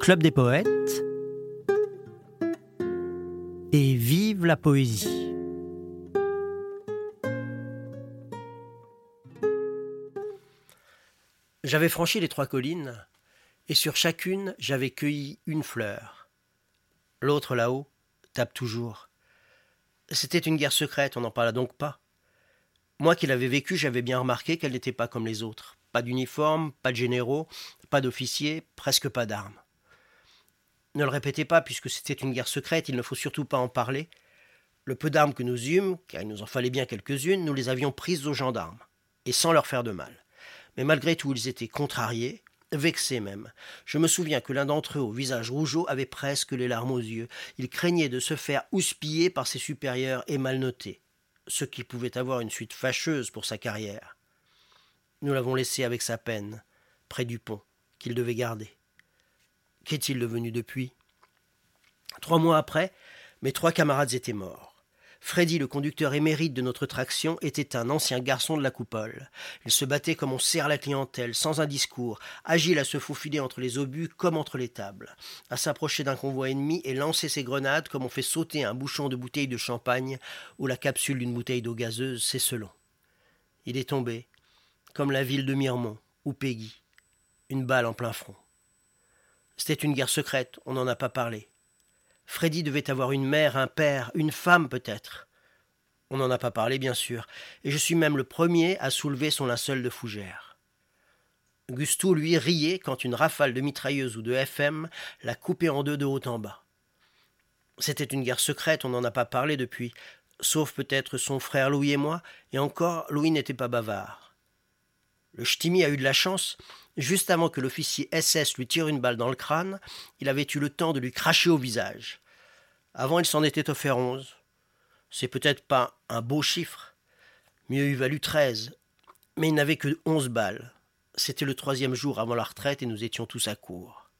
Club des poètes et vive la poésie. J'avais franchi les trois collines, et sur chacune j'avais cueilli une fleur. L'autre là-haut tape toujours. C'était une guerre secrète, on n'en parla donc pas. Moi qui l'avais vécue, j'avais bien remarqué qu'elle n'était pas comme les autres. Pas d'uniforme, pas de généraux, pas d'officiers, presque pas d'armes. Ne le répétez pas, puisque c'était une guerre secrète, il ne faut surtout pas en parler. Le peu d'armes que nous eûmes, car il nous en fallait bien quelques-unes, nous les avions prises aux gendarmes, et sans leur faire de mal mais malgré tout ils étaient contrariés, vexés même. Je me souviens que l'un d'entre eux, au visage rougeau, avait presque les larmes aux yeux. Il craignait de se faire houspiller par ses supérieurs et mal notés, ce qui pouvait avoir une suite fâcheuse pour sa carrière. Nous l'avons laissé avec sa peine, près du pont, qu'il devait garder. Qu'est-il devenu depuis? Trois mois après, mes trois camarades étaient morts. Freddy, le conducteur émérite de notre traction, était un ancien garçon de la coupole. Il se battait comme on sert la clientèle, sans un discours, agile à se faufiler entre les obus comme entre les tables, à s'approcher d'un convoi ennemi et lancer ses grenades comme on fait sauter un bouchon de bouteille de champagne ou la capsule d'une bouteille d'eau gazeuse, c'est selon. Il est tombé, comme la ville de Mirmont ou Peggy, une balle en plein front. C'était une guerre secrète, on n'en a pas parlé. Freddy devait avoir une mère, un père, une femme peut-être. On n'en a pas parlé, bien sûr, et je suis même le premier à soulever son linceul de fougère. Gusto, lui, riait quand une rafale de mitrailleuse ou de FM l'a coupé en deux de haut en bas. C'était une guerre secrète, on n'en a pas parlé depuis, sauf peut-être son frère Louis et moi, et encore Louis n'était pas bavard. Le Ch'timi a eu de la chance, Juste avant que l'officier SS lui tire une balle dans le crâne, il avait eu le temps de lui cracher au visage. Avant, il s'en était offert onze. C'est peut-être pas un beau chiffre. Mieux eût valu treize. Mais il n'avait que onze balles. C'était le troisième jour avant la retraite et nous étions tous à court.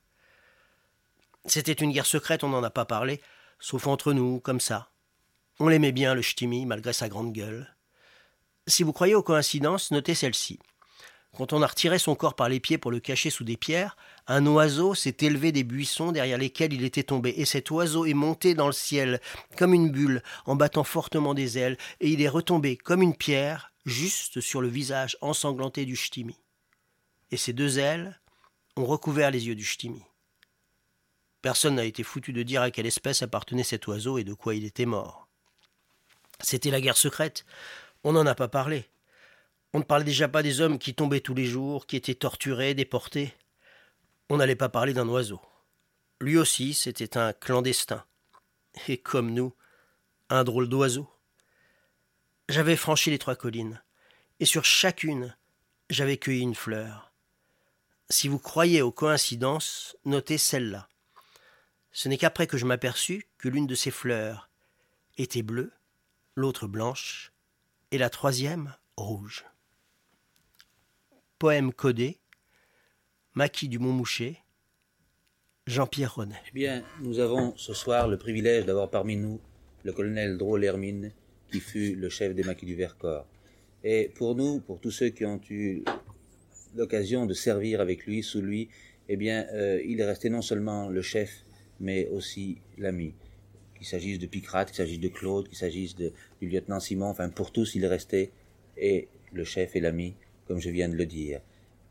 C'était une guerre secrète, on n'en a pas parlé, sauf entre nous, comme ça. On l'aimait bien, le ch'timi, malgré sa grande gueule. Si vous croyez aux coïncidences, notez celle-ci. Quand on a retiré son corps par les pieds pour le cacher sous des pierres, un oiseau s'est élevé des buissons derrière lesquels il était tombé, et cet oiseau est monté dans le ciel comme une bulle, en battant fortement des ailes, et il est retombé comme une pierre, juste sur le visage ensanglanté du ch'timi. Et ces deux ailes ont recouvert les yeux du ch'timi. Personne n'a été foutu de dire à quelle espèce appartenait cet oiseau et de quoi il était mort. C'était la guerre secrète. On n'en a pas parlé. On ne parlait déjà pas des hommes qui tombaient tous les jours, qui étaient torturés, déportés. On n'allait pas parler d'un oiseau. Lui aussi, c'était un clandestin. Et comme nous, un drôle d'oiseau. J'avais franchi les trois collines, et sur chacune, j'avais cueilli une fleur. Si vous croyez aux coïncidences, notez celle-là. Ce n'est qu'après que je m'aperçus que l'une de ces fleurs était bleue, l'autre blanche, et la troisième rouge. Poème codé, Maquis du Montmouché, Jean-Pierre Renet. Eh bien, nous avons ce soir le privilège d'avoir parmi nous le colonel Drôle Hermine, qui fut le chef des maquis du Vercors. Et pour nous, pour tous ceux qui ont eu l'occasion de servir avec lui, sous lui, eh bien, euh, il est resté non seulement le chef, mais aussi l'ami. Qu'il s'agisse de Picrate, qu'il s'agisse de Claude, qu'il s'agisse du lieutenant Simon, enfin, pour tous, il est resté et le chef et l'ami comme je viens de le dire.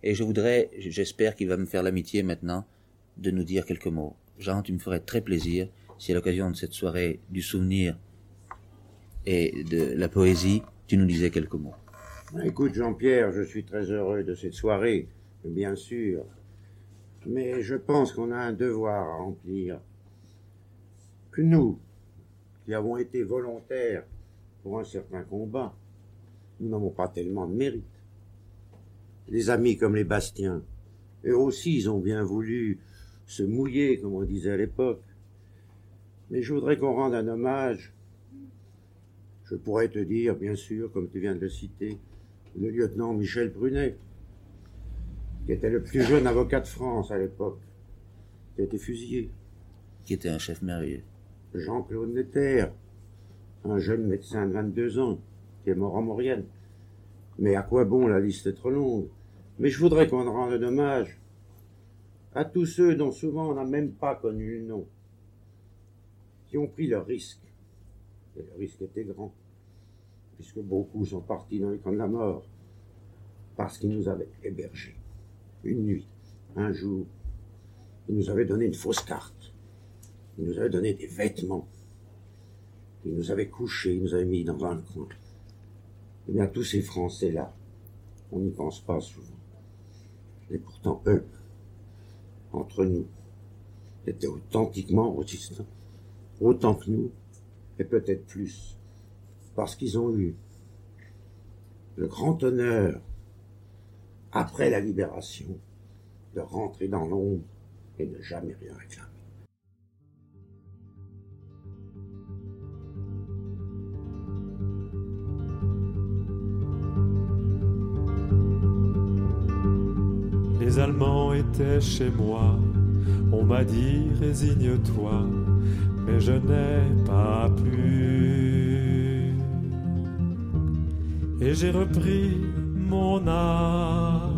Et je voudrais, j'espère qu'il va me faire l'amitié maintenant, de nous dire quelques mots. Jean, tu me ferais très plaisir si à l'occasion de cette soirée du souvenir et de la poésie, tu nous disais quelques mots. Écoute, Jean-Pierre, je suis très heureux de cette soirée, bien sûr. Mais je pense qu'on a un devoir à remplir. Que nous, qui avons été volontaires pour un certain combat, nous n'avons pas tellement de mérite les amis comme les Bastiens. Eux aussi, ils ont bien voulu se mouiller, comme on disait à l'époque. Mais je voudrais qu'on rende un hommage. Je pourrais te dire, bien sûr, comme tu viens de le citer, le lieutenant Michel Brunet, qui était le plus jeune avocat de France à l'époque, qui a été fusillé. Qui était un chef merveilleux. Jean-Claude Netter, un jeune médecin de 22 ans, qui est mort en Maurienne. Mais à quoi bon, la liste est trop longue? Mais je voudrais qu'on rende hommage à tous ceux dont souvent on n'a même pas connu le nom, qui ont pris le risque. Et le risque était grand, puisque beaucoup sont partis dans les camps de la mort, parce qu'ils nous avaient hébergés. Une nuit, un jour, ils nous avaient donné une fausse carte, ils nous avaient donné des vêtements, ils nous avaient couchés, ils nous avaient mis dans un coin. Eh bien, tous ces Français-là, on n'y pense pas souvent. Et pourtant, eux, entre nous, étaient authentiquement résistants, autant que nous, et peut-être plus, parce qu'ils ont eu le grand honneur, après la libération, de rentrer dans l'ombre et ne jamais rien réclamer. Chez moi, on m'a dit résigne-toi, mais je n'ai pas pu. Et j'ai repris mon arme.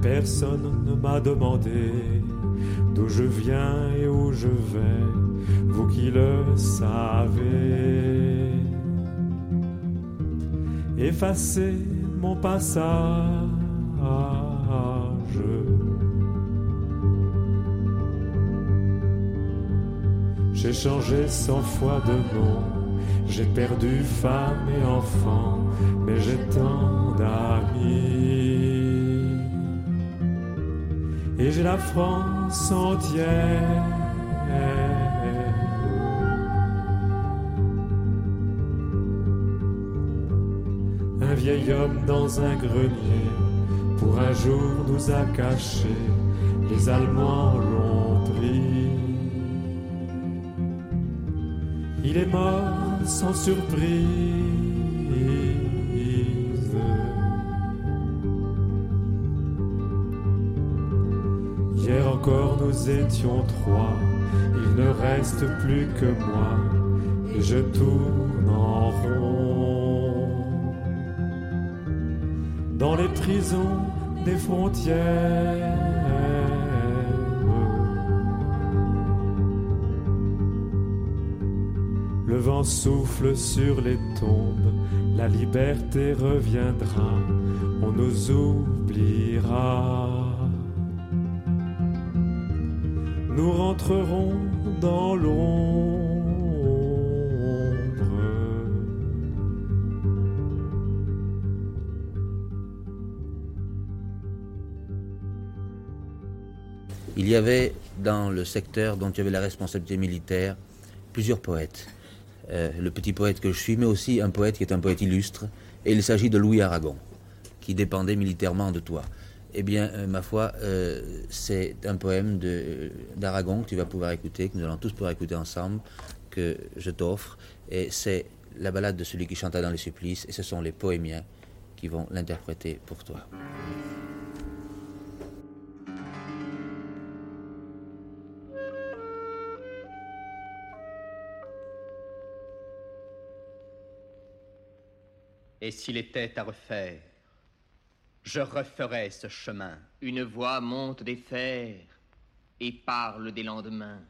Personne ne m'a demandé d'où je viens et où je vais, vous qui le savez effacer mon passage. J'ai changé cent fois de nom, j'ai perdu femme et enfant, mais j'ai tant d'amis. Et j'ai la France entière. Vieil homme dans un grenier, pour un jour nous a cachés, les Allemands l'ont pris. Il est mort sans surprise. Hier encore nous étions trois, il ne reste plus que moi, et je tourne en rond dans les prisons des frontières. Le vent souffle sur les tombes, la liberté reviendra, on nous oubliera. Nous rentrerons dans l'ombre. Il y avait dans le secteur dont tu avais la responsabilité militaire plusieurs poètes. Euh, le petit poète que je suis, mais aussi un poète qui est un poète illustre, et il s'agit de Louis Aragon, qui dépendait militairement de toi. Eh bien, euh, ma foi, euh, c'est un poème d'Aragon que tu vas pouvoir écouter, que nous allons tous pouvoir écouter ensemble, que je t'offre, et c'est la balade de celui qui chanta dans les supplices, et ce sont les poémiens qui vont l'interpréter pour toi. Et s'il était à refaire, je referais ce chemin. Une voix monte des fers et parle des lendemains.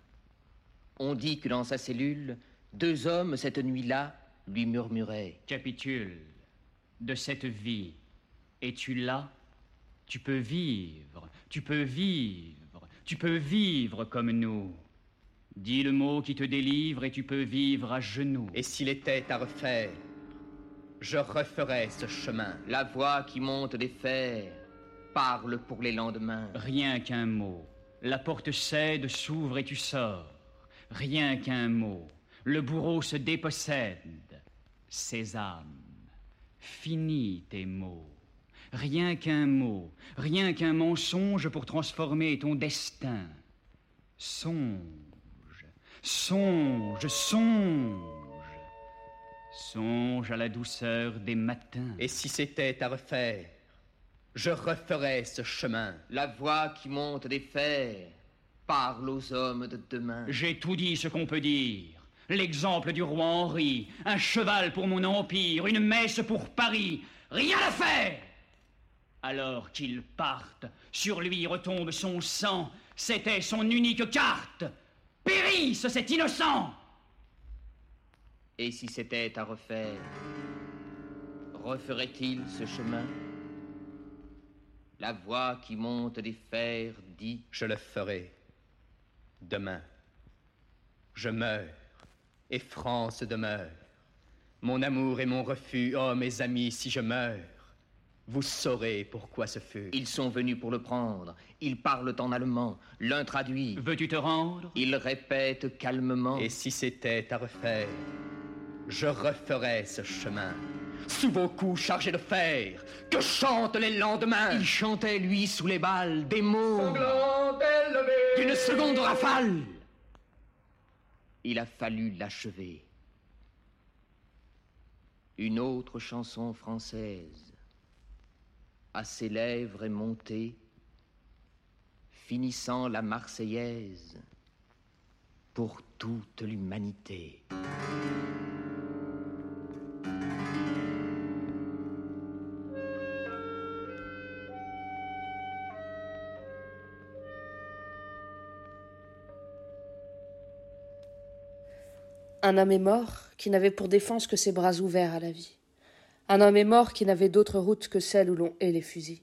On dit que dans sa cellule, deux hommes cette nuit-là lui murmuraient. Capitule de cette vie. Es-tu là? Tu peux vivre, tu peux vivre, tu peux vivre comme nous. Dis le mot qui te délivre et tu peux vivre à genoux. Et s'il était à refaire, je referais ce chemin. La voix qui monte des fers parle pour les lendemains. Rien qu'un mot. La porte cède, s'ouvre et tu sors. Rien qu'un mot. Le bourreau se dépossède. Sésame, finis tes mots. Rien qu'un mot, rien qu'un mensonge pour transformer ton destin. Songe, songe, songe. Songe à la douceur des matins. Et si c'était à refaire, je referais ce chemin. La voix qui monte des fers parle aux hommes de demain. J'ai tout dit ce qu'on peut dire. l'exemple du roi Henri, un cheval pour mon empire, une messe pour Paris, rien à faire Alors qu'il parte, sur lui retombe son sang, c'était son unique carte. Périsse cet innocent Et si c'était à refaire, referait-il ce chemin? La voix qui monte des fers dit Je le ferai. Demain. Je meurs, et France demeure. Mon amour et mon refus, oh mes amis, si je meurs, vous saurez pourquoi ce fut. Ils sont venus pour le prendre. Ils parlent en allemand. L'un traduit. Veux-tu te rendre? Il répète calmement. Et si c'était à refaire, je referais ce chemin. Sous vos coups chargés de fer, que chantent les lendemains Il chantait, lui, sous les balles, des mots. D'une seconde rafale Il a fallu l'achever. Une autre chanson française à ses lèvres est montée, finissant la Marseillaise pour toute l'humanité. Un homme est mort qui n'avait pour défense que ses bras ouverts à la vie. Un homme est mort qui n'avait d'autre route que celle où l'on hait les fusils.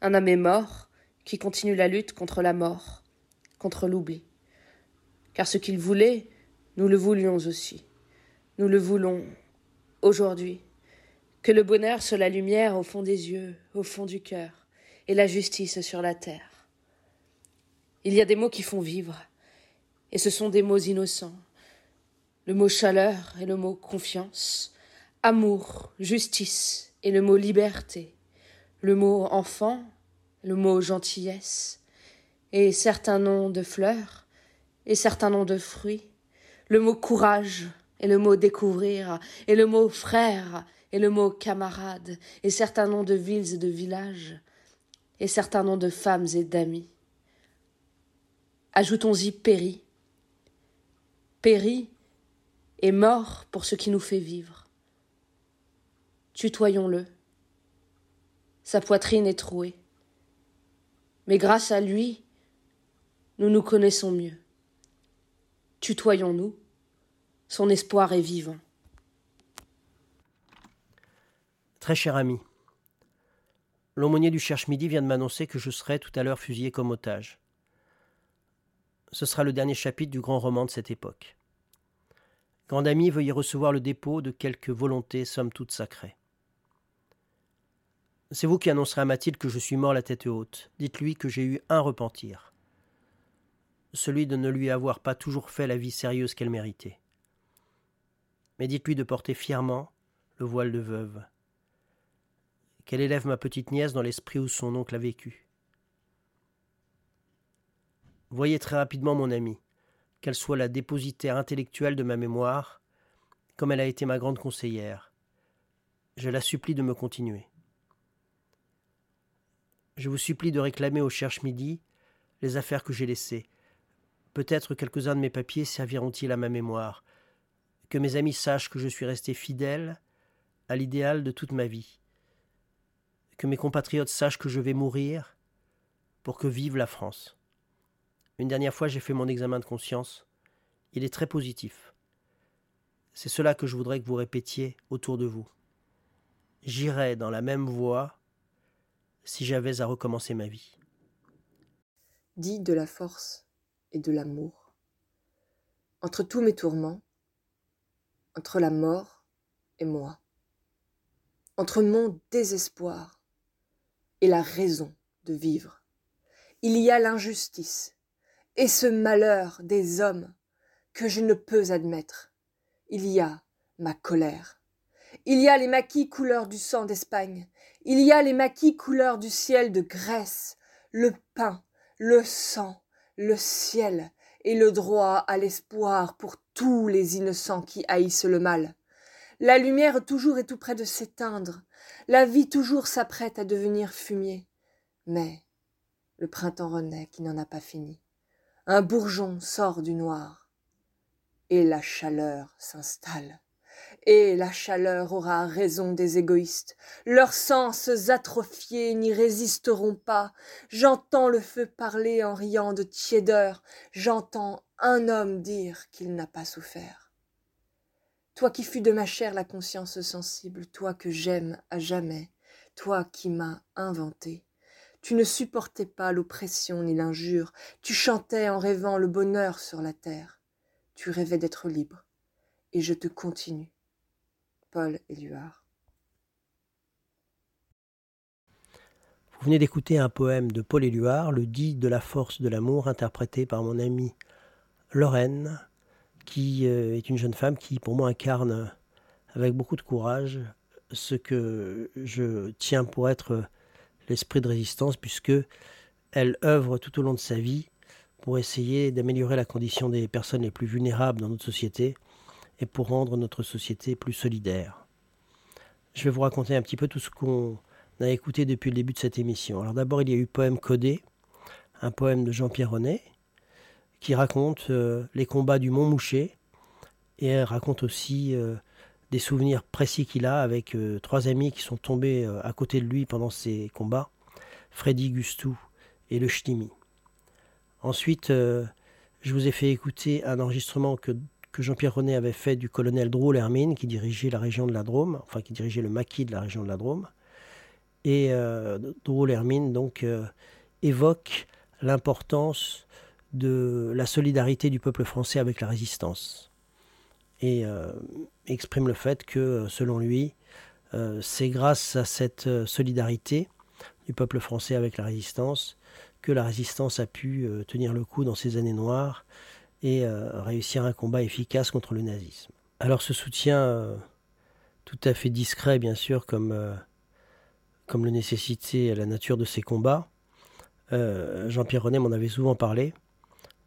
Un homme est mort qui continue la lutte contre la mort, contre l'oubli. Car ce qu'il voulait, nous le voulions aussi. Nous le voulons aujourd'hui. Que le bonheur soit la lumière au fond des yeux, au fond du cœur, et la justice sur la terre. Il y a des mots qui font vivre, et ce sont des mots innocents. Le mot chaleur et le mot confiance, amour, justice et le mot liberté, le mot enfant, le mot gentillesse, et certains noms de fleurs, et certains noms de fruits, le mot courage, et le mot découvrir, et le mot frère, et le mot camarade, et certains noms de villes et de villages, et certains noms de femmes et d'amis. Ajoutons-y péri. Péri est mort pour ce qui nous fait vivre. Tutoyons-le. Sa poitrine est trouée. Mais grâce à lui, nous nous connaissons mieux. Tutoyons-nous. Son espoir est vivant. Très cher ami, l'aumônier du Cherche-Midi vient de m'annoncer que je serai tout à l'heure fusillé comme otage. Ce sera le dernier chapitre du grand roman de cette époque. Grand ami, veuillez recevoir le dépôt de quelques volontés somme toute sacrées. C'est vous qui annoncerez à Mathilde que je suis mort la tête haute. Dites-lui que j'ai eu un repentir. Celui de ne lui avoir pas toujours fait la vie sérieuse qu'elle méritait. Mais dites-lui de porter fièrement le voile de veuve. Qu'elle élève ma petite nièce dans l'esprit où son oncle a vécu. Voyez très rapidement mon amie, qu'elle soit la dépositaire intellectuelle de ma mémoire, comme elle a été ma grande conseillère. Je la supplie de me continuer. Je vous supplie de réclamer au Cherche-Midi les affaires que j'ai laissées. Peut-être quelques-uns de mes papiers serviront-ils à ma mémoire. Que mes amis sachent que je suis resté fidèle à l'idéal de toute ma vie. Que mes compatriotes sachent que je vais mourir pour que vive la France. Une dernière fois, j'ai fait mon examen de conscience. Il est très positif. C'est cela que je voudrais que vous répétiez autour de vous. J'irai dans la même voie si j'avais à recommencer ma vie. Dis de la force et de l'amour. Entre tous mes tourments, entre la mort et moi, entre mon désespoir et la raison de vivre, il y a l'injustice et ce malheur des hommes que je ne peux admettre. Il y a ma colère. Il y a les maquis couleur du sang d'Espagne. Il y a les maquis couleur du ciel de Grèce. Le pain, le sang, le ciel et le droit à l'espoir pour tous les innocents qui haïssent le mal. La lumière toujours est tout près de s'éteindre. La vie toujours s'apprête à devenir fumier. Mais le printemps renaît qui n'en a pas fini. Un bourgeon sort du noir. et la chaleur s'installe. Et la chaleur aura raison des égoïstes. Leurs sens atrophiés n'y résisteront pas. J'entends le feu parler en riant de tiédeur. J'entends un homme dire qu'il n'a pas souffert. Toi qui fus de ma chair la conscience sensible, toi que j'aime à jamais, toi qui m'as inventé, tu ne supportais pas l'oppression ni l'injure, tu chantais en rêvant le bonheur sur la terre, tu rêvais d'être libre, et je te continue. Paul Éluard. Vous venez d'écouter un poème de Paul Éluard, Le dit de la force de l'amour, interprété par mon amie Lorraine, qui euh, est une jeune femme qui, pour moi, incarne avec beaucoup de courage ce que je tiens pour être l'esprit de résistance, puisque elle œuvre tout au long de sa vie pour essayer d'améliorer la condition des personnes les plus vulnérables dans notre société et pour rendre notre société plus solidaire. Je vais vous raconter un petit peu tout ce qu'on a écouté depuis le début de cette émission. Alors d'abord, il y a eu Poème codé, un poème de Jean-Pierre René, qui raconte euh, les combats du Mont Mouché et raconte aussi euh, des souvenirs précis qu'il a avec euh, trois amis qui sont tombés à côté de lui pendant ces combats, Freddy Gustou et le Chnimi. Ensuite, je vous ai fait écouter un enregistrement que, que Jean-Pierre René avait fait du colonel Drôle Hermine, qui dirigeait la région de la Drôme, enfin qui dirigeait le maquis de la région de la Drôme. Et Drôle Hermine donc évoque l'importance de la solidarité du peuple français avec la résistance. Et euh, exprime le fait que, selon lui, euh, c'est grâce à cette euh, solidarité du peuple français avec la résistance que la résistance a pu tenir le coup dans ces années noires et réussir un combat efficace contre le nazisme. Alors ce soutien tout à fait discret, bien sûr, comme, comme le nécessitait la nature de ces combats, Jean-Pierre René m'en avait souvent parlé,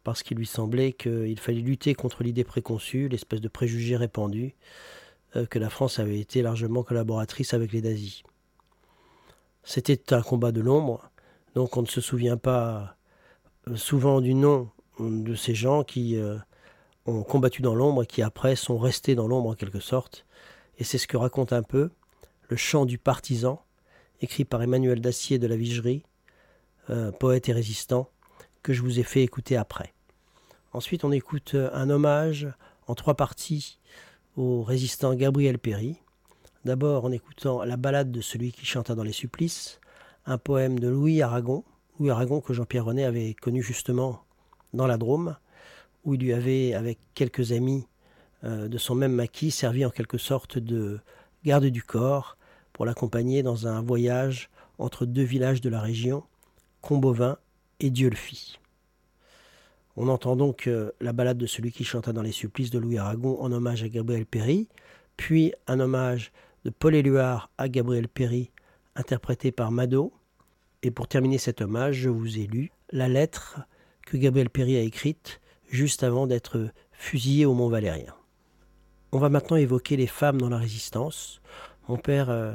parce qu'il lui semblait qu'il fallait lutter contre l'idée préconçue, l'espèce de préjugé répandu, euh, que la France avait été largement collaboratrice avec les nazis. C'était un combat de l'ombre, donc on ne se souvient pas euh, souvent du nom de ces gens qui euh, ont combattu dans l'ombre et qui après sont restés dans l'ombre en quelque sorte. Et c'est ce que raconte un peu le chant du partisan, écrit par Emmanuel Dacier de la Vigerie, poète et résistant, que je vous ai fait écouter après. Ensuite, on écoute euh, un hommage en trois parties au résistant Gabriel Péry. D'abord en écoutant la ballade de celui qui chanta dans les supplices, un poème de Louis Aragon, Louis Aragon que Jean-Pierre René avait connu justement dans la Drôme, où il lui avait, avec quelques amis euh, de son même maquis, servi en quelque sorte de garde du corps pour l'accompagner dans un voyage entre deux villages de la région, Combovin et Dieu le fit. On entend donc euh, la balade de celui qui chanta dans les supplices de Louis Aragon en hommage à Gabriel Péry, puis un hommage de Paul Éluard à Gabriel Péry, interprété par Mado. Et pour terminer cet hommage, je vous ai lu la lettre que Gabriel Péry a écrite juste avant d'être fusillé au Mont Valérien. On va maintenant évoquer les femmes dans la résistance. Mon père euh,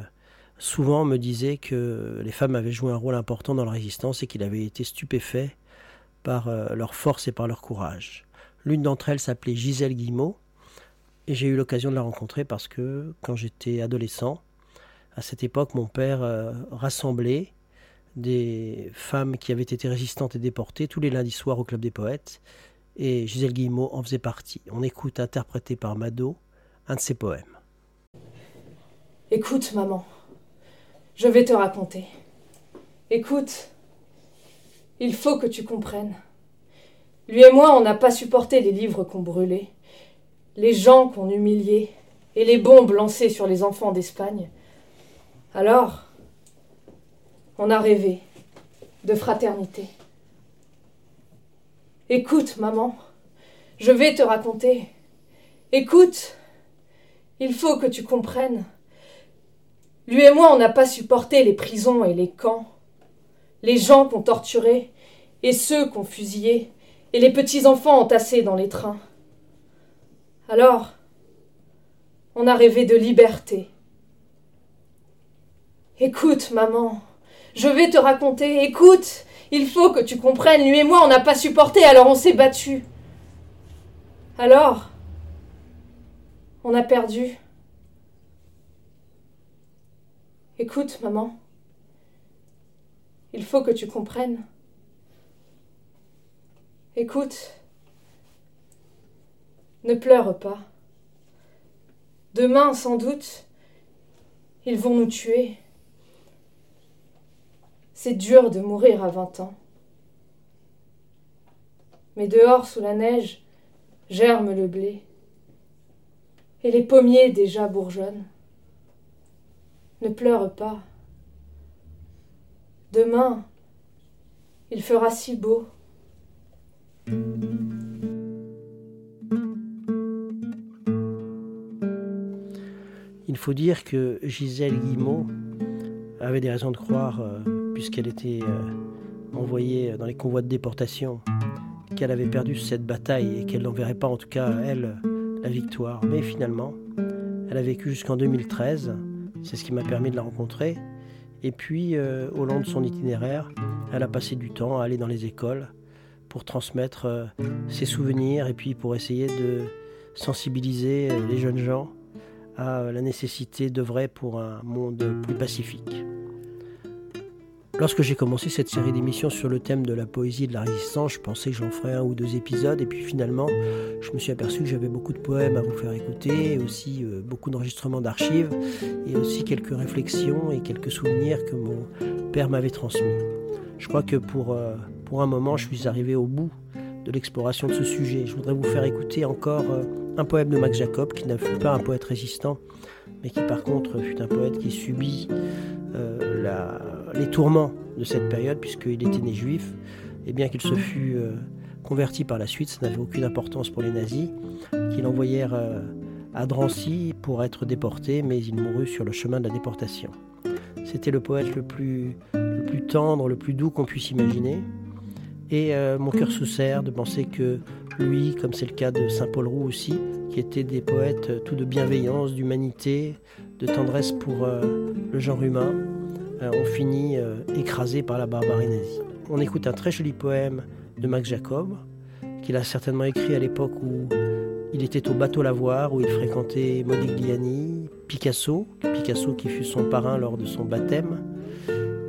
souvent me disait que les femmes avaient joué un rôle important dans la résistance et qu'il avait été stupéfait par euh, leur force et par leur courage. L'une d'entre elles s'appelait Gisèle Guillemot et j'ai eu l'occasion de la rencontrer parce que quand j'étais adolescent, à cette époque, mon père euh, rassemblait des femmes qui avaient été résistantes et déportées tous les lundis soirs au Club des Poètes et Gisèle Guillemot en faisait partie. On écoute interprété par Mado un de ses poèmes. Écoute, maman, je vais te raconter. Écoute, il faut que tu comprennes. Lui et moi, on n'a pas supporté les livres qu'on brûlait, les gens qu'on humiliait, et les bombes lancées sur les enfants d'Espagne. Alors, on a rêvé de fraternité. Écoute, maman, je vais te raconter. Écoute, il faut que tu comprennes. Lui et moi, on n'a pas supporté les prisons et les camps, les gens qu'on torturait et ceux qu'on fusillait, et les petits-enfants entassés dans les trains. Alors, on a rêvé de liberté. Écoute, maman, je vais te raconter, écoute, il faut que tu comprennes, lui et moi, on n'a pas supporté, alors on s'est battu. Alors, On a perdu. Écoute, maman. Il faut que tu comprennes. Écoute. Ne pleure pas. Demain, sans doute, ils vont nous tuer. C'est dur de mourir à vingt ans. Mais dehors, sous la neige, germe le blé. Et les pommiers déjà bourgeonnent. Ne pleure pas. Demain, il fera si beau. Il faut dire que Gisèle Guillemot avait des raisons de croire, euh, puisqu'elle était euh, envoyée dans les convois de déportation, qu'elle avait perdu cette bataille et qu'elle n'enverrait pas, en tout cas, elle, la victoire. Mais finalement, elle a vécu jusqu'en 2013. C'est ce qui m'a permis de la rencontrer. Et puis, euh, au long de son itinéraire, elle a passé du temps à aller dans les écoles pour transmettre euh, ses souvenirs et puis pour essayer de sensibiliser euh, les jeunes gens à la nécessité d'œuvrer pour un monde plus pacifique. Lorsque j'ai commencé cette série d'émissions sur le thème de la poésie et de la résistance, je pensais que j'en ferais un ou deux épisodes, et puis finalement, je me suis aperçu que j'avais beaucoup de poèmes à vous faire écouter, et aussi euh, beaucoup d'enregistrements d'archives, et aussi quelques réflexions et quelques souvenirs que mon père m'avait transmis. Je crois que pour, euh, pour un moment, je suis arrivé au bout de l'exploration de ce sujet. Je voudrais vous faire écouter encore euh, un poème de Max Jacob, qui n'a fut pas un poète résistant, mais qui par contre fut un poète qui subit la, les tourments de cette période, puisqu'il était né juif, et bien qu'il se fût euh, converti par la suite, ça n'avait aucune importance pour les nazis, qui l'envoyèrent euh, à Drancy pour être déporté, mais il mourut sur le chemin de la déportation. C'était le poète le plus, tendre, le plus doux qu'on puisse imaginer. Et euh, mon cœur se serre de penser que lui, comme c'est le cas de Saint Paul Roux aussi, qui étaient des poètes tout de bienveillance, d'humanité, de tendresse pour le genre humain, euh, on finit euh, écrasé par la barbarie nazie. On écoute un très joli poème de Max Jacob, qu'il a certainement écrit à l'époque où il était au bateau Lavoir, où il fréquentait Modigliani, Picasso, Picasso qui fut son parrain lors de son baptême.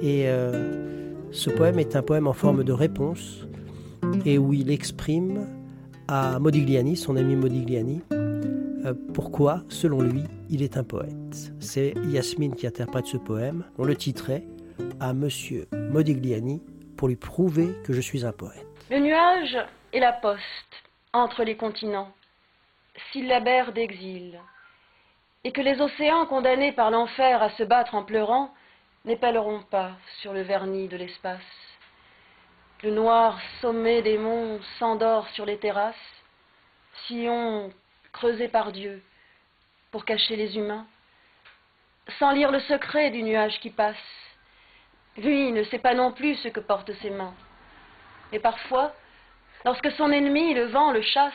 Et euh, ce poème est un poème en forme de réponse, et où il exprime à Modigliani, son ami Modigliani, pourquoi, selon lui, il est un poète. C'est Yasmine qui interprète ce poème. On le titrait à Monsieur Modigliani pour lui prouver que je suis un poète. Le nuage est la poste entre les continents, syllabaire d'exil, et que les océans condamnés par l'enfer à se battre en pleurant n'épelleront pas sur le vernis de l'espace. Le noir sommet des monts s'endort sur les terrasses, sillon creusé par Dieu, pour cacher les humains, sans lire le secret du nuage qui passe. Lui ne sait pas non plus ce que portent ses mains. Et parfois, lorsque son ennemi, le vent, le chasse,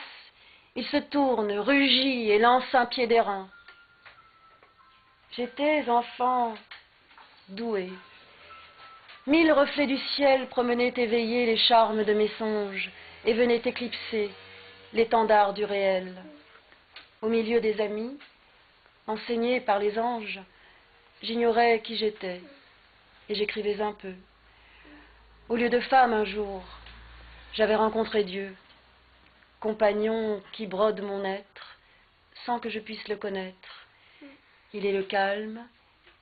il se tourne, rugit et lance un pied d'airain. J'étais enfant doué. Mille reflets du ciel promenaient éveillés les charmes de mes songes et venaient éclipser l'étendard du réel. Au milieu des amis, Enseigné par les anges, j'ignorais qui j'étais et j'écrivais un peu. Au lieu de femme un jour, j'avais rencontré Dieu, compagnon qui brode mon être sans que je puisse le connaître. Il est le calme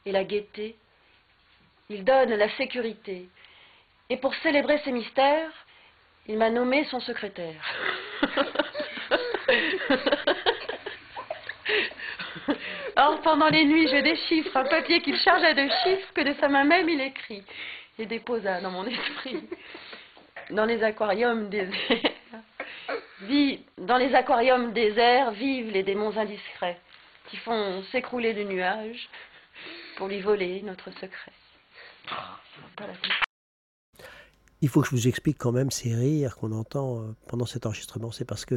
et la gaieté, il donne la sécurité. Et pour célébrer ces mystères, il m'a nommé son secrétaire. Or, pendant les nuits, je déchiffre un papier qu'il chargea de chiffres que de sa main même il écrit et déposa dans mon esprit. Dans les aquariums déserts, dans les aquariums déserts vivent les démons indiscrets qui font s'écrouler du nuage pour lui voler notre secret. Il faut que je vous explique quand même ces rires qu'on entend euh, pendant cet enregistrement. C'est parce que,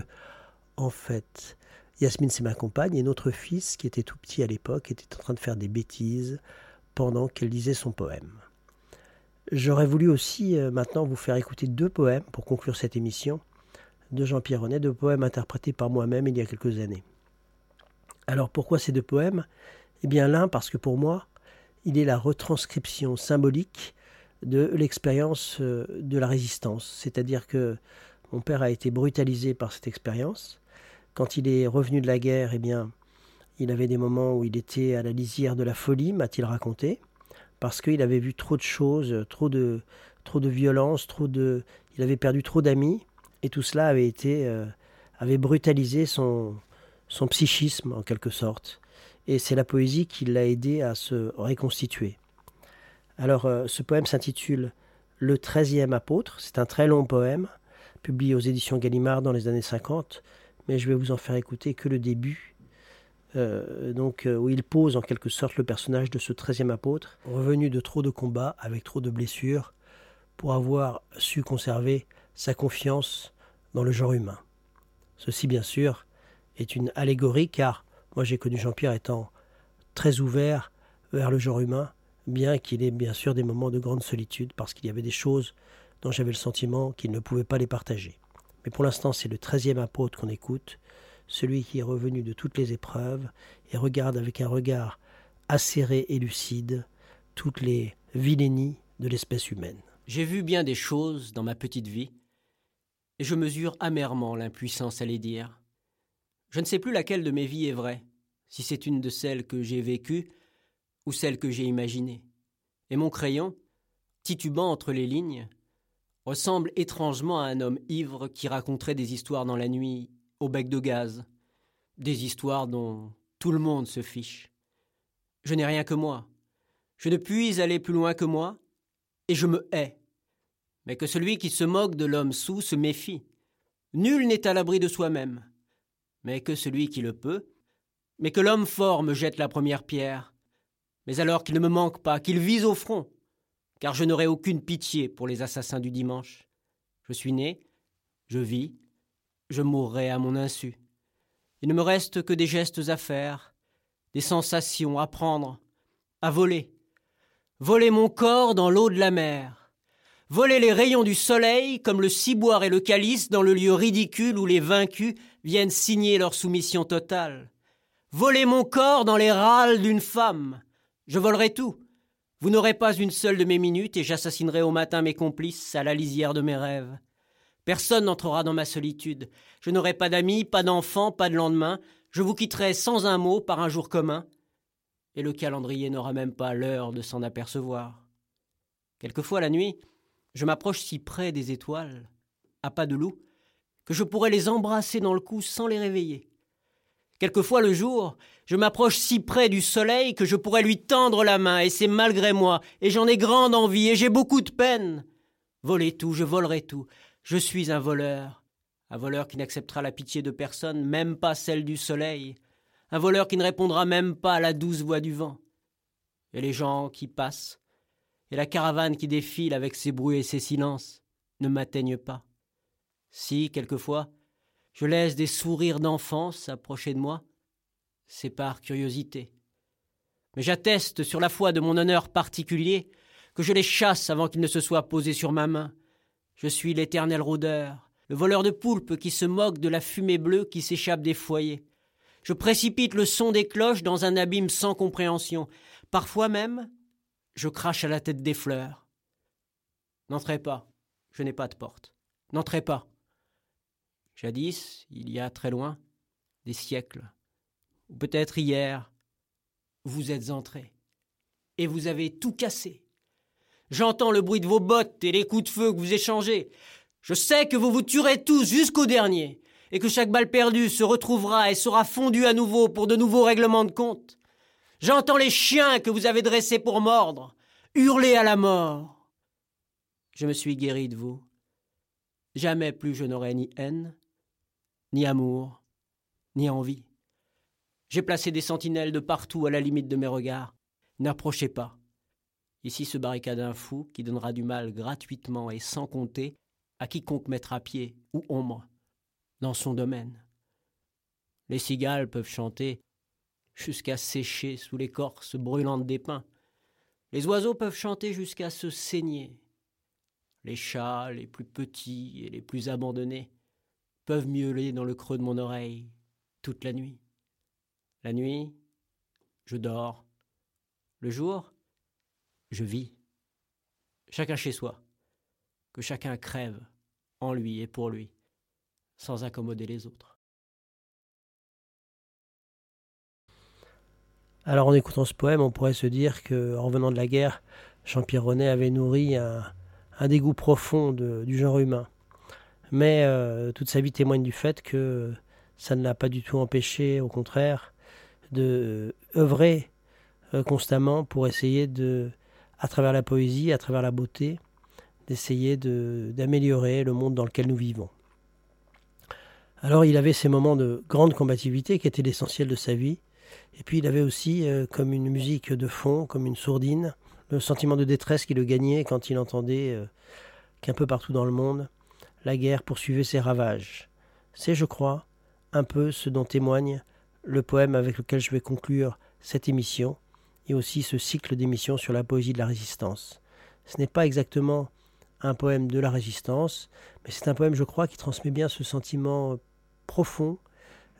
en fait, Yasmine, c'est ma compagne, et notre fils, qui était tout petit à l'époque, était en train de faire des bêtises pendant qu'elle lisait son poème. J'aurais voulu aussi euh, maintenant vous faire écouter deux poèmes pour conclure cette émission de Jean-Pierre Renet, deux poèmes interprétés par moi-même il y a quelques années. Alors pourquoi ces deux poèmes? Eh bien l'un parce que pour moi, il est la retranscription symbolique de l'expérience euh, de la résistance. C'est-à-dire que mon père a été brutalisé par cette expérience. Quand il est revenu de la guerre, eh bien, il avait des moments où il était à la lisière de la folie, m'a-t-il raconté, parce qu'il avait vu trop de choses, trop de, trop de violence, trop de, il avait perdu trop d'amis, et tout cela avait été, euh, avait brutalisé son, son psychisme en quelque sorte. Et c'est la poésie qui l'a aidé à se reconstituer. Alors, euh, ce poème s'intitule Le treizième apôtre. C'est un très long poème, publié aux éditions Gallimard dans les années 50, mais je vais vous en faire écouter que le début, euh, donc euh, où il pose en quelque sorte le personnage de ce treizième apôtre, revenu de trop de combats, avec trop de blessures, pour avoir su conserver sa confiance dans le genre humain. Ceci, bien sûr, est une allégorie, car moi j'ai connu Jean-Pierre étant très ouvert vers le genre humain, bien qu'il ait bien sûr des moments de grande solitude, parce qu'il y avait des choses dont j'avais le sentiment qu'il ne pouvait pas les partager. Mais pour l'instant, c'est le treizième apôtre qu'on écoute, celui qui est revenu de toutes les épreuves et regarde avec un regard acéré et lucide toutes les vilainies de l'espèce humaine. J'ai vu bien des choses dans ma petite vie, et je mesure amèrement l'impuissance à les dire. Je ne sais plus laquelle de mes vies est vraie, si c'est une de celles que j'ai vécues ou celle que j'ai imaginée. Et mon crayon, titubant entre les lignes, ressemble étrangement à un homme ivre qui raconterait des histoires dans la nuit au bec de gaz, des histoires dont tout le monde se fiche. Je n'ai rien que moi. Je ne puis aller plus loin que moi, et je me hais. Mais que celui qui se moque de l'homme sous se méfie. Nul n'est à l'abri de soi-même. Mais que celui qui le peut, mais que l'homme fort me jette la première pierre. Mais alors qu'il ne me manque pas, qu'il vise au front, car je n'aurai aucune pitié pour les assassins du dimanche. Je suis né, je vis, je mourrai à mon insu. Il ne me reste que des gestes à faire, des sensations à prendre, à voler. Voler mon corps dans l'eau de la mer. Voler les rayons du soleil comme le ciboire et le calice dans le lieu ridicule où les vaincus viennent signer leur soumission totale. Voler mon corps dans les râles d'une femme. Je volerai tout. Vous n'aurez pas une seule de mes minutes et j'assassinerai au matin mes complices à la lisière de mes rêves. Personne n'entrera dans ma solitude. Je n'aurai pas d'amis, pas d'enfants, pas de lendemain. Je vous quitterai sans un mot par un jour commun. Et le calendrier n'aura même pas l'heure de s'en apercevoir. Quelquefois la nuit, je m'approche si près des étoiles, à pas de loup, que je pourrais les embrasser dans le cou sans les réveiller. Quelquefois le jour, je m'approche si près du soleil que je pourrais lui tendre la main, et c'est malgré moi, et j'en ai grande envie, et j'ai beaucoup de peine. Voler tout, je volerai tout, je suis un voleur, un voleur qui n'acceptera la pitié de personne, même pas celle du soleil, un voleur qui ne répondra même pas à la douce voix du vent. Et les gens qui passent, et la caravane qui défile avec ses bruits et ses silences, ne m'atteignent pas. Si, quelquefois, je laisse des sourires d'enfance s'approcher de moi, c'est par curiosité. Mais j'atteste sur la foi de mon honneur particulier que je les chasse avant qu'ils ne se soient posés sur ma main, je suis l'éternel rôdeur, le voleur de poulpes qui se moque de la fumée bleue qui s'échappe des foyers. Je précipite le son des cloches dans un abîme sans compréhension. Parfois même, je crache à la tête des fleurs. N'entrez pas, je n'ai pas de porte. N'entrez pas. Jadis, il y a très loin, des siècles, ou peut-être hier, vous êtes entrés, et vous avez tout cassé. J'entends le bruit de vos bottes et les coups de feu que vous échangez. Je sais que vous vous tuerez tous jusqu'au dernier, et que chaque balle perdue se retrouvera et sera fondue à nouveau pour de nouveaux règlements de compte. J'entends les chiens que vous avez dressés pour mordre, hurler à la mort. Je me suis guéri de vous. Jamais plus je n'aurai ni haine, ni amour, ni envie. J'ai placé des sentinelles de partout à la limite de mes regards. N'approchez pas. Ici se barricade un fou qui donnera du mal gratuitement et sans compter à quiconque mettra pied ou ombre dans son domaine. Les cigales peuvent chanter jusqu'à sécher sous l'écorce brûlante des pins. Les oiseaux peuvent chanter jusqu'à se saigner. Les chats, les plus petits et les plus abandonnés, peuvent miauler dans le creux de mon oreille toute la nuit. La nuit, je dors. Le jour, je vis. Chacun chez soi. Que chacun crève en lui et pour lui, sans accommoder les autres. Alors en écoutant ce poème, on pourrait se dire que, en revenant de la guerre, Jean-Pierre René avait nourri un, dégoût profond du genre humain. Mais euh, toute sa vie témoigne du fait que ça ne l'a pas du tout empêché, au contraire, de œuvrer euh, constamment pour essayer de, à travers la poésie, à travers la beauté, d'essayer d'améliorer le monde dans lequel nous vivons. Alors il avait ces moments de grande combativité qui étaient l'essentiel de sa vie, et puis il avait aussi, euh, comme une musique de fond, comme une sourdine, le sentiment de détresse qui le gagnait quand il entendait euh, qu'un peu partout dans le monde, la guerre poursuivait ses ravages. C'est, je crois, un peu ce dont témoigne le poème avec lequel je vais conclure cette émission, et aussi ce cycle d'émissions sur la poésie de la résistance. Ce n'est pas exactement un poème de la résistance, mais c'est un poème, je crois, qui transmet bien ce sentiment profond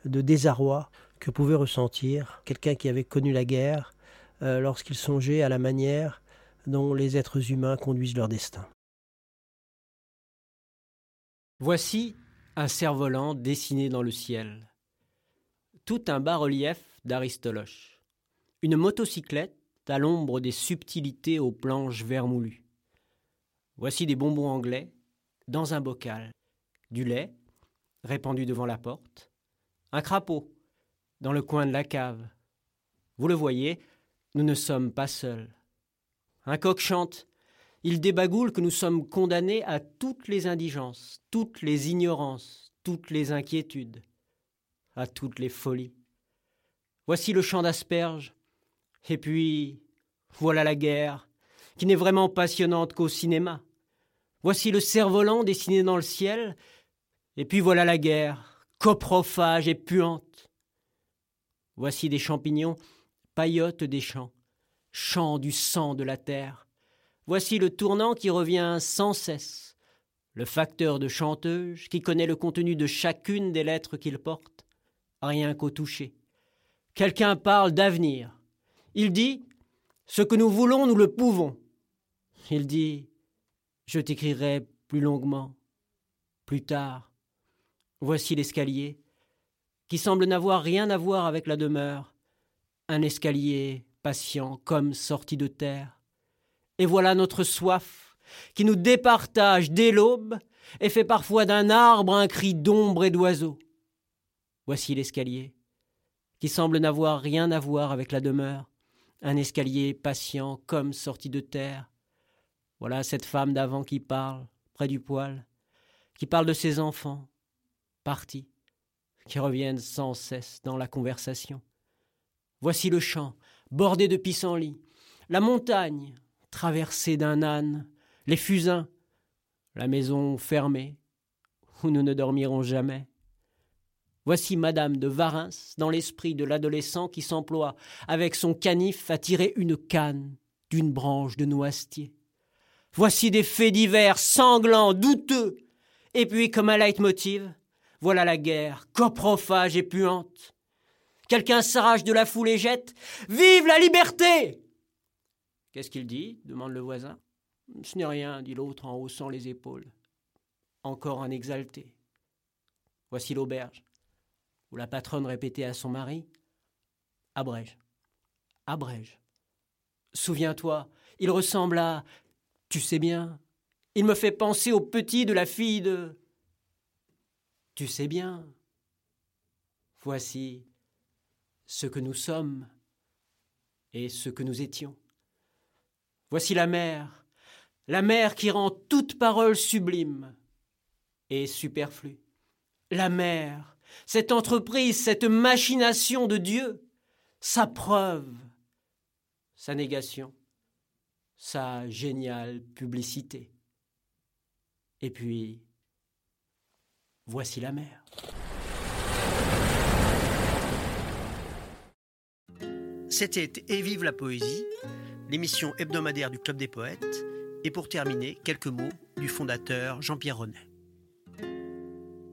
de désarroi que pouvait ressentir quelqu'un qui avait connu la guerre euh, lorsqu'il songeait à la manière dont les êtres humains conduisent leur destin. Voici un cerf-volant dessiné dans le ciel. Tout un bas-relief d'Aristoloche. Une motocyclette à l'ombre des subtilités aux planches vermoulues. Voici des bonbons anglais dans un bocal, du lait répandu devant la porte, un crapaud dans le coin de la cave. Vous le voyez, nous ne sommes pas seuls. Un coq chante. Il débagoule que nous sommes condamnés à toutes les indigences, toutes les ignorances, toutes les inquiétudes, à toutes les folies. Voici le champ d'asperges, et puis voilà la guerre, qui n'est vraiment passionnante qu'au cinéma. Voici le cerf-volant dessiné dans le ciel, et puis voilà la guerre, coprophage et puante. Voici des champignons, paillotes des champs, chants du sang de la terre. Voici le tournant qui revient sans cesse, le facteur de chanteuse qui connaît le contenu de chacune des lettres qu'il porte, rien qu'au toucher. Quelqu'un parle d'avenir. Il dit Ce que nous voulons, nous le pouvons. Il dit Je t'écrirai plus longuement, plus tard. Voici l'escalier qui semble n'avoir rien à voir avec la demeure, un escalier patient comme sorti de terre. Et voilà notre soif, qui nous départage dès l'aube et fait parfois d'un arbre un cri d'ombre et d'oiseau. Voici l'escalier, qui semble n'avoir rien à voir avec la demeure, un escalier patient comme sorti de terre. Voilà cette femme d'avant qui parle, près du poêle, qui parle de ses enfants, partis, qui reviennent sans cesse dans la conversation. Voici le champ, bordé de pissenlits, la montagne, traversée d'un âne, les fusains, la maison fermée, où nous ne dormirons jamais. Voici Madame de Varins dans l'esprit de l'adolescent qui s'emploie avec son canif à tirer une canne d'une branche de noisetier. Voici des faits divers sanglants, douteux, et puis comme un leitmotiv, voilà la guerre, coprophage et puante. Quelqu'un s'arrache de la foule et jette Vive la liberté Qu'est-ce qu'il dit? demande le voisin. Ce n'est rien, dit l'autre en haussant les épaules. Encore un exalté. Voici l'auberge, où la patronne répétait à son mari Abrège, abrège. Souviens-toi, il ressemble à. Tu sais bien, il me fait penser au petit de la fille de. Tu sais bien. Voici ce que nous sommes et ce que nous étions. Voici la mer, la mer qui rend toute parole sublime et superflue. La mer, cette entreprise, cette machination de Dieu, sa preuve, sa négation, sa géniale publicité. Et puis, voici la mer. C'était Et vive la poésie, l'émission hebdomadaire du Club des poètes. Et pour terminer, quelques mots du fondateur Jean-Pierre Renet.